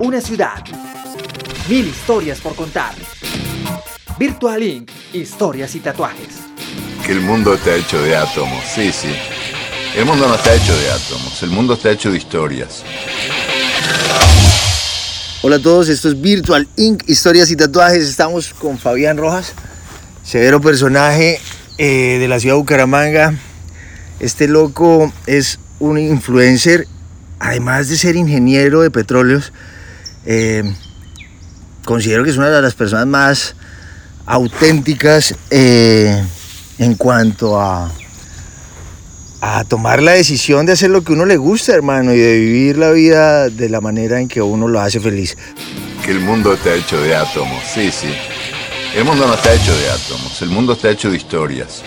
Una ciudad. Mil historias por contar. Virtual Inc. Historias y tatuajes. Que el mundo está hecho de átomos, sí, sí. El mundo no está hecho de átomos, el mundo está hecho de historias. Hola a todos, esto es Virtual Inc. Historias y tatuajes. Estamos con Fabián Rojas, severo personaje eh, de la ciudad de Bucaramanga. Este loco es un influencer, además de ser ingeniero de petróleos. Eh, considero que es una de las personas más auténticas eh, en cuanto a, a tomar la decisión de hacer lo que uno le gusta, hermano, y de vivir la vida de la manera en que uno lo hace feliz. Que el mundo está hecho de átomos, sí, sí. El mundo no está hecho de átomos, el mundo está hecho de historias.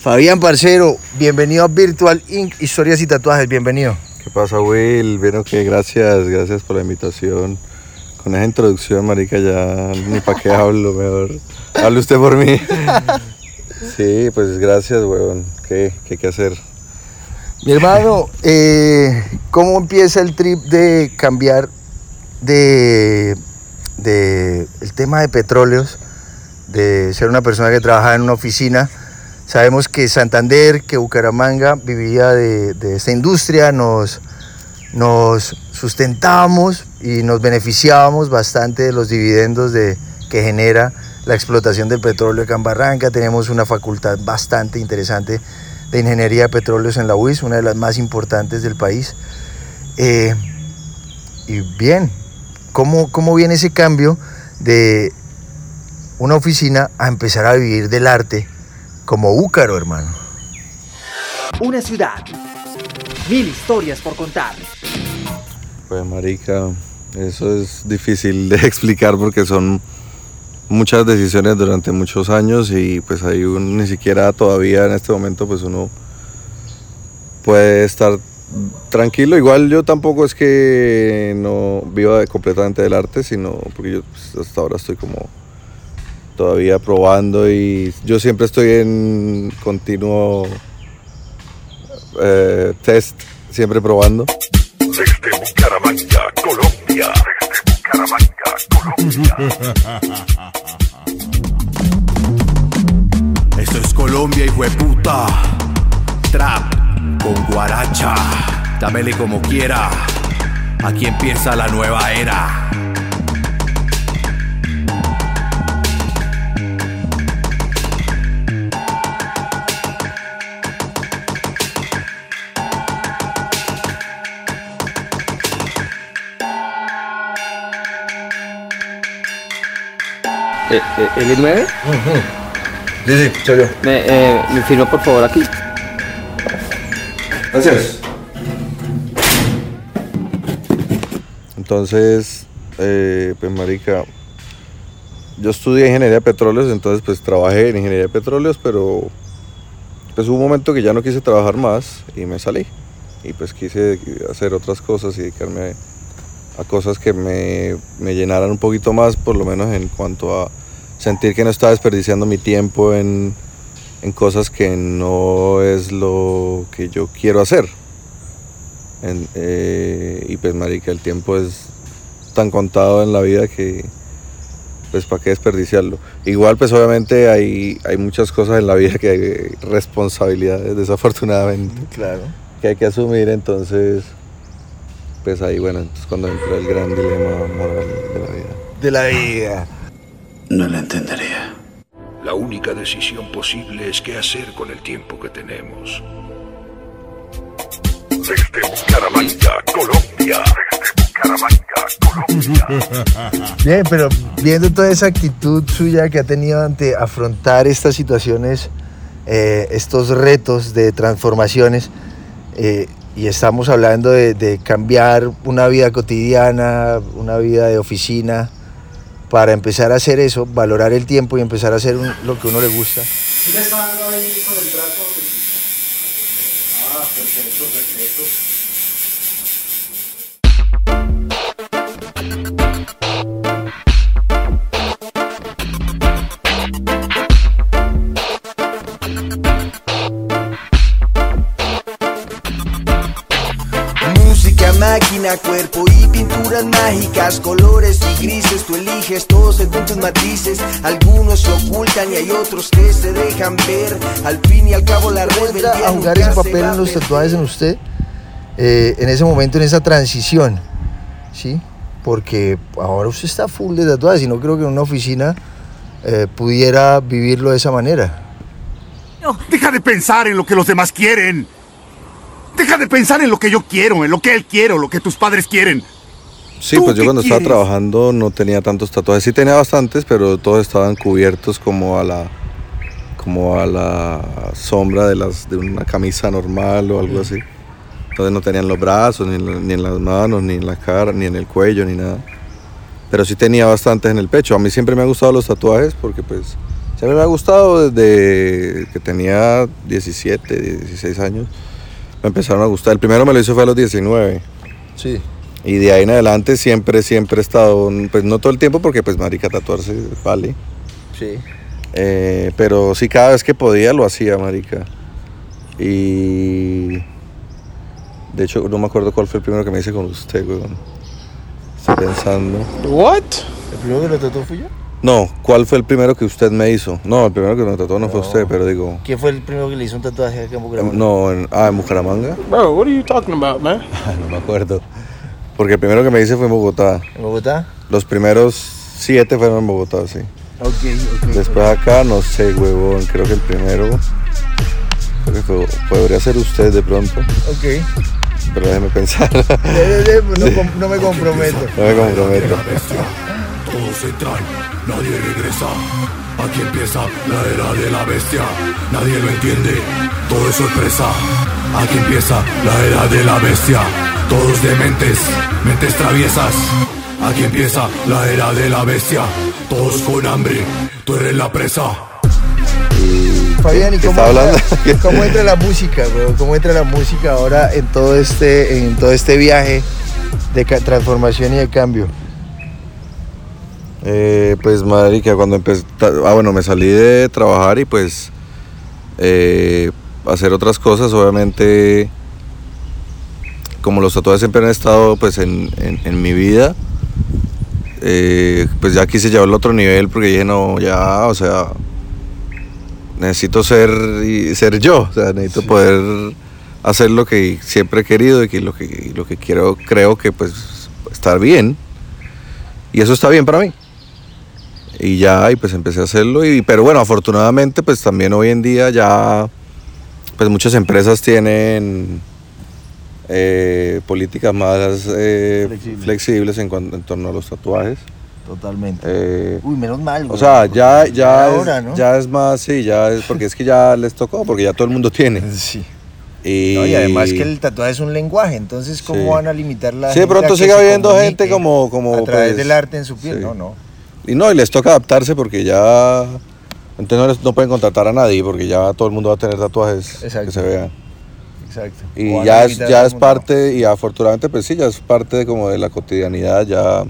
Fabián Parcero, bienvenido a Virtual Inc. Historias y tatuajes, bienvenido. ¿Qué pasa, Will? Bueno, que gracias, gracias por la invitación. Con esa introducción, marica, ya ni para qué hablo, mejor. Hable usted por mí. Sí, pues gracias, weón. ¿Qué, qué que hacer? Mi hermano, eh, ¿cómo empieza el trip de cambiar de, de el tema de petróleos, de ser una persona que trabaja en una oficina? Sabemos que Santander, que Bucaramanga vivía de, de esta industria, nos, nos sustentábamos y nos beneficiábamos bastante de los dividendos de, que genera la explotación del petróleo acá en Barranca. Tenemos una facultad bastante interesante de ingeniería de petróleos en la UIS, una de las más importantes del país. Eh, y bien, ¿cómo, ¿cómo viene ese cambio de una oficina a empezar a vivir del arte como Úcaro, hermano? Una ciudad. Mil historias por contar. Pues, marica, eso es difícil de explicar porque son muchas decisiones durante muchos años y pues ahí uno ni siquiera todavía en este momento pues uno puede estar tranquilo. Igual yo tampoco es que no viva completamente del arte, sino porque yo pues, hasta ahora estoy como todavía probando y yo siempre estoy en continuo eh, test, siempre probando. Desde Bucaramanga, Colombia. Desde Bucaramanga, Colombia. Esto es Colombia, hijo de puta. Trap con guaracha. Dámele como quiera. Aquí empieza la nueva era. Eh, eh, ¿El I 9? Sí, sí, soy yo. Me, eh, me firma por favor aquí. Gracias. Entonces, eh, pues marica, yo estudié ingeniería de petróleos, entonces pues trabajé en ingeniería de petróleos, pero pues hubo un momento que ya no quise trabajar más y me salí. Y pues quise hacer otras cosas y dedicarme a, a cosas que me, me llenaran un poquito más, por lo menos en cuanto a sentir que no estaba desperdiciando mi tiempo en, en cosas que no es lo que yo quiero hacer. En- eh, y pues marica, el tiempo es tan contado en la vida que pues para qué desperdiciarlo. Igual pues obviamente hay, hay muchas cosas en la vida que hay responsabilidades desafortunadamente Claro. que hay que asumir, entonces pues ahí bueno, es cuando entra el gran dilema moral de la vida. De la vida. No la entendería. La única decisión posible es qué hacer con el tiempo que tenemos. Desde Bucaramanga, Colombia. Desde Bucaramanga, Colombia. Bien, pero viendo toda esa actitud suya que ha tenido ante afrontar estas situaciones, eh, estos retos de transformaciones, eh, y estamos hablando de, cambiar una vida cotidiana, una vida de oficina, para empezar a hacer eso, valorar el tiempo y empezar a hacer lo que uno le gusta. ¿Sí le está dando ahí con el trato? Ah, perfecto, perfecto. Máquina, cuerpo y pinturas mágicas, colores y grises, tú eliges todos según tus matices. Algunos se ocultan y hay otros que se dejan ver. Al fin y al cabo la red a jugar ese papel en los tatuajes en usted, eh, en ese momento, en esa transición, ¿sí? Porque ahora usted está full de tatuajes y no creo que en una oficina eh, pudiera vivirlo de esa manera. Deja de pensar en lo que los demás quieren. Deja de pensar en lo que yo quiero, en lo que él quiere, o lo que tus padres quieren. Sí, ¿Tú pues yo cuando estaba quieres? trabajando no tenía tantos tatuajes. Sí tenía bastantes, pero todos estaban cubiertos como a la como a la sombra de las de una camisa normal o algo así. Entonces no tenían los brazos, ni ni en las manos, ni en la cara, ni en el cuello, ni nada. Pero sí tenía bastantes en el pecho. A mí siempre me han gustado los tatuajes porque pues siempre me ha gustado desde que tenía 17, 16 años. Me empezaron a gustar. El primero me lo hizo fue a los 19. Sí. Y de ahí en adelante siempre, siempre he estado, pues no todo el tiempo porque pues marica tatuarse vale. Sí. Eh, pero sí cada vez que podía lo hacía, marica. Y de hecho no me acuerdo cuál fue el primero que me hice con usted, weón. Estoy pensando. What? ¿El primero que lo tatuó fui yo? No, ¿cuál fue el primero que usted me hizo? No, el primero que me tatuó no, fue usted, pero digo. ¿Quién fue el primero que le hizo un tatuaje acá en Bucaramanga? No, en, ah, en Bucaramanga. Bro, what are you talking about, man? no me acuerdo. Porque el primero que me hice fue en Bogotá. ¿En Bogotá? Los primeros siete fueron en Bogotá, sí. Ok, ok. Después acá, no sé, huevón, creo que el primero. Creo que fue- podría ser usted de pronto, Ok. pero déjeme pensar. De- no, com- no me comprometo. No me comprometo. Todos entran, nadie regresa. Aquí empieza la era de la bestia. Nadie lo entiende, todo es sorpresa. Aquí empieza la era de la bestia. Todos dementes, mentes traviesas. Aquí empieza la era de la bestia. Todos con hambre, tú eres la presa. Fabián, ¿y ¿Qué cómo, está hablando? entra- cómo entra la música, bro? ¿Cómo entra la música ahora en todo este, en todo este viaje de transformación y de cambio? Eh, pues marica, cuando empecé, ah bueno, me salí de trabajar y pues eh, hacer otras cosas, obviamente, como los tatuajes siempre han estado pues en, en- en mi vida, eh, pues ya quise llevarlo a otro nivel porque dije, no, ya, o sea, necesito ser, y ser yo, o sea, necesito poder hacer lo que siempre he querido y que lo que, y lo que quiero, creo que pues estar bien. Y eso está bien para mí. Y ya, y pues empecé a hacerlo. Y, pero bueno, afortunadamente, pues también hoy en día ya, pues muchas empresas tienen eh, políticas más eh, Flexibles. flexibles en, cuan- en torno a los tatuajes. Totalmente. Eh, Uy, menos mal, o sea, ya, ya, es, ahora, ¿no? ya es más, sí, ya es, porque es que ya les tocó, porque ya todo el mundo tiene. Sí. Y, No, y además que el tatuaje es un lenguaje, entonces ¿cómo Sí. van a limitar la Sí, de pronto sigue habiendo gente como- como, a través pues, del arte en su piel? sí. No, no. Y no, y les toca adaptarse porque ya. Entonces no, les- no pueden contratar a nadie porque ya todo el mundo va a tener tatuajes Exacto. que se vean. Exacto. Y O ya es, ya es parte, y afortunadamente, pues sí, ya es parte de como de la cotidianidad, ya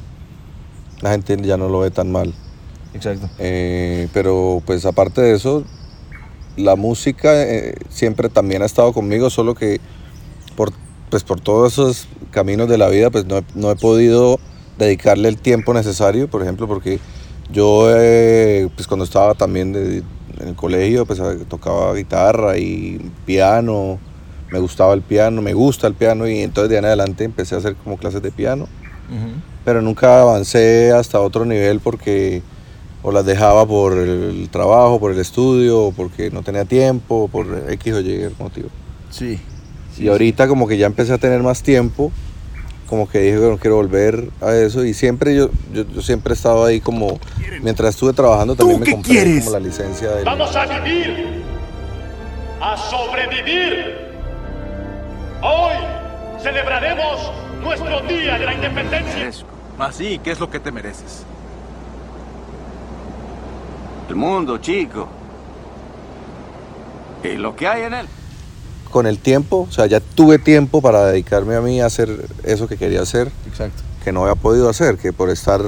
la gente ya no lo ve tan mal. Exacto. Eh, pero pues aparte de eso, la música eh, siempre también ha estado conmigo, solo que por, pues por todos esos caminos de la vida, pues no he, no he podido dedicarle el tiempo necesario, por ejemplo, porque yo eh, pues cuando estaba también de- en el colegio, pues tocaba guitarra y piano, me gustaba el piano, me gusta el piano y entonces de ahí en adelante empecé a hacer como clases de piano pero nunca avancé hasta otro nivel porque o las dejaba por el trabajo, por el estudio, porque no tenía tiempo, por X o Y motivo. Sí. y ahorita como que ya empecé a tener más tiempo, como que dije, bueno, quiero volver a eso y siempre yo, yo, yo siempre he estado ahí como, mientras estuve trabajando también me compré quieres? como la licencia de... Vamos a vivir, a sobrevivir. Hoy celebraremos nuestro Día de la Independencia. Así, ¿qué es lo que te mereces? El mundo, chico. Y lo que hay en él. Con el tiempo, o sea, ya tuve tiempo para dedicarme a mí a hacer eso que quería hacer. Exacto. que no había podido hacer, que por estar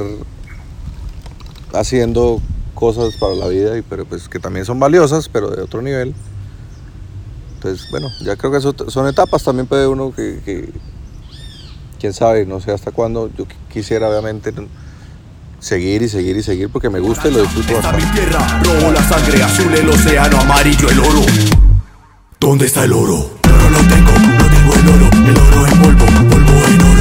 haciendo cosas para la vida, y, pero pues que también son valiosas, pero de otro nivel. Entonces, bueno, ya creo que eso son etapas también puede uno que, que, quién sabe, no sé hasta cuándo. Yo qui- quisiera obviamente seguir y seguir y seguir porque me gusta y lo disfruto Esta mi bastante. tierra, rojo la sangre, azul el océano, amarillo el oro. ¿Dónde está el oro? No, no lo tengo, no tengo el oro, el oro en polvo, polvo en oro.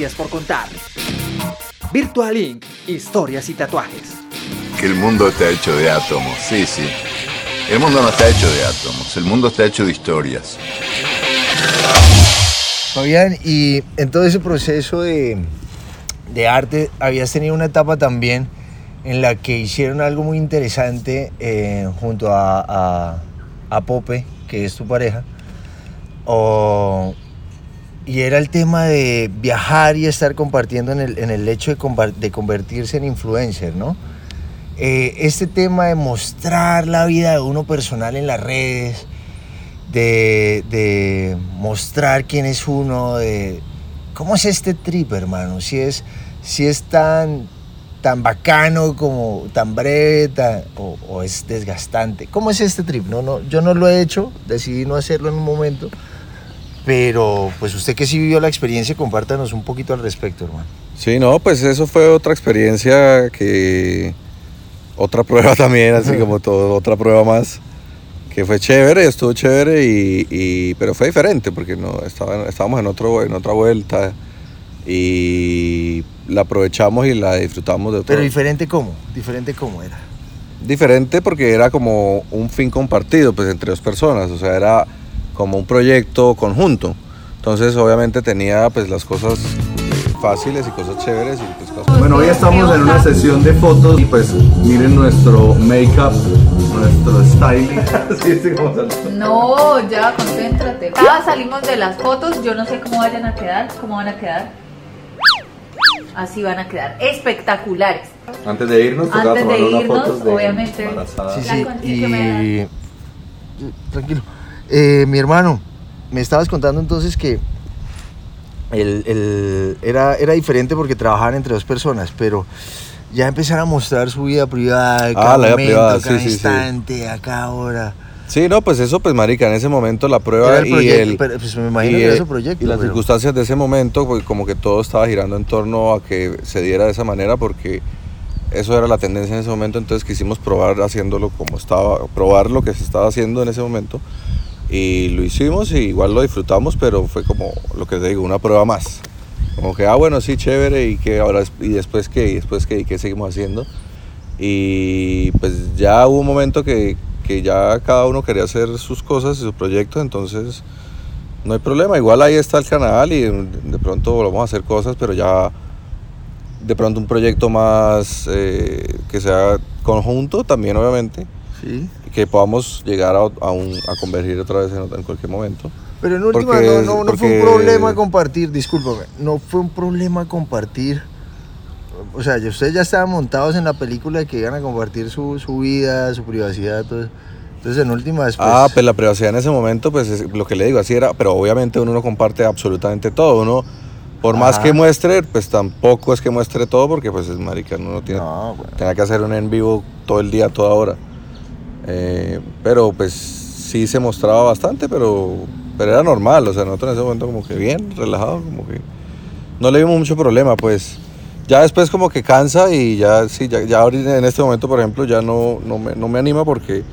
Historias por contar. Virtual Inc. Historias y tatuajes. Que el mundo está hecho de átomos, sí, sí. El mundo no está hecho de átomos, el mundo está hecho de historias. Fabián, y en todo ese proceso de, de arte habías tenido una etapa también en la que hicieron algo muy interesante eh, junto a, a- a Pope, que es tu pareja, o- y era el tema de viajar y estar compartiendo en el, en el hecho de, convertirse en influencer, ¿no? Eh, este tema de mostrar la vida de uno personal en las redes, de, de mostrar quién es uno, de cómo es este trip, hermano, si es, si es tan, tan bacano como tan breve tan- o, o es desgastante. ¿Cómo es este trip? No, no, yo no lo he hecho, decidí no hacerlo en un momento, pero pues usted que sí vivió la experiencia, compártanos un poquito al respecto, hermano. Sí, no, pues eso fue otra experiencia que... Otra prueba también, así como todo, otra prueba más. Que fue chévere, estuvo chévere, y, y- pero fue diferente porque no, estaba, estábamos en, otro, en otra vuelta y la aprovechamos y la disfrutamos de otro, Pero diferente cómo, diferente cómo era. diferente porque era como un fin compartido pues entre dos personas, o sea, era como un proyecto conjunto. Entonces obviamente tenía pues las cosas fáciles y cosas chéveres y pues cosas... Bueno, hoy estamos en una sesión de fotos y pues miren nuestro make-up, nuestro styling. Sí, sí, No, ya, concéntrate. Ya salimos de las fotos, yo no sé cómo vayan a quedar, cómo van a quedar. Así van a quedar, espectaculares. Antes de irnos, tocaba Antes de irnos, fotos de obviamente. embarazada. Sí, La sí, contigo que me y... Tranquilo. Eh, mi hermano, me estabas contando entonces que el, el- era, era diferente porque trabajaban entre dos personas, pero ya empezaron a mostrar su vida privada, Ah, cada la vida momento, privada, cada sí, sí, sí. instante, a cada hora. Sí, no, pues eso, pues marica, en ese momento la prueba Era el y proyecto, el... pero, pues, me imagino y, que era proyecto, Y las pero- circunstancias de ese momento, pues como que todo estaba girando en torno a que se diera de esa manera porque eso era la tendencia en ese momento, entonces quisimos probar haciéndolo como estaba, probar lo que se estaba haciendo en ese momento y lo hicimos y igual lo disfrutamos, pero fue como lo que te digo, una prueba más. Como que, ah, bueno, sí, chévere, y que ahora, y después qué, y después qué, y qué seguimos haciendo. Y pues ya hubo un momento que, que ya cada uno quería hacer sus cosas y sus proyectos, entonces no hay problema. Igual ahí está el canal y de pronto volvamos a hacer cosas, pero ya de pronto un proyecto más eh, que sea conjunto también, obviamente. Sí. Que podamos llegar a, a, un- a convergir otra vez en, en cualquier momento. Pero en última Porque- no, no, no fue un porque- problema compartir, discúlpame, no fue un problema compartir. O sea, ustedes ya estaban montados en la película de que iban a compartir su, su vida, su privacidad, todo eso. Entonces, en última después. Ah, pues la privacidad en ese momento, pues es lo que le digo, así era, pero obviamente uno no comparte absolutamente todo, uno, por más Ajá. que muestre, pues tampoco es que muestre todo, porque pues es marica, uno no tiene, No, bueno. tenía que hacer un en vivo todo el día, toda hora. Eh, pero pues sí se mostraba bastante, pero, pero era normal, o sea, nosotros en ese momento como que bien, relajado, como que no le vimos mucho problema, pues. Ya después como que cansa y ya, sí, ya, ya en este momento, por ejemplo, ya no, no, me, no me anima porque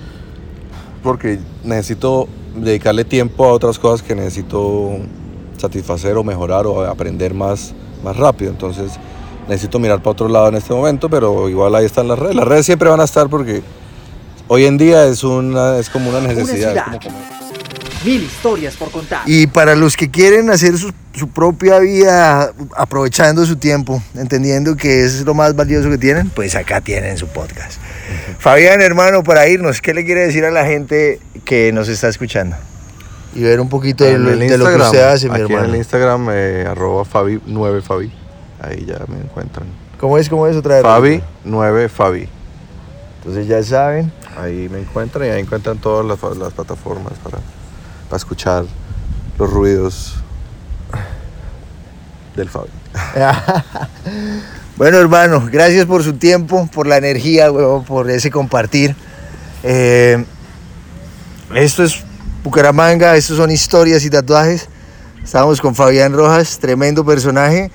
porque necesito dedicarle tiempo a otras cosas que necesito satisfacer o mejorar o aprender más, más rápido. Entonces necesito mirar para otro lado en este momento, pero igual ahí están las redes. Las redes siempre van a estar porque hoy en día es, una, es como una necesidad. es ciudad. como. Mil historias por contar. Y para los que quieren hacer su, su propia vida aprovechando su tiempo, entendiendo que es lo más valioso que tienen, pues acá tienen su podcast. Fabián, hermano, para irnos, ¿qué le quiere decir a la gente que nos está escuchando? Y ver un poquito de, En lo, el de lo que usted hace, mi aquí en hermano. el Instagram, eh, arroba Fabi 9 Fabi. Ahí ya me encuentran. ¿Cómo es? ¿Cómo es otra vez? Fabi 9 Fabi. Entonces ya saben. Ahí me encuentran y ahí encuentran todas las, las plataformas para, para escuchar los ruidos del Fabi. bueno, hermano, gracias por su tiempo, por la energía, huevón, por ese compartir. Eh, esto es Bucaramanga, estos son historias y tatuajes. Estamos con Fabián Rojas, tremendo personaje.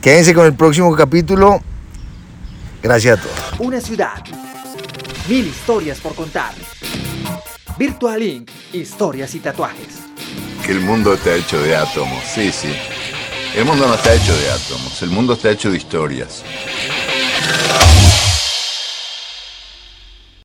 Quédense con el próximo capítulo. Gracias a todos. Una ciudad. Mil historias por contar. Virtual Inc. Historias y tatuajes. Que el mundo está hecho de átomos, sí, sí. El mundo no está hecho de átomos, el mundo está hecho de historias.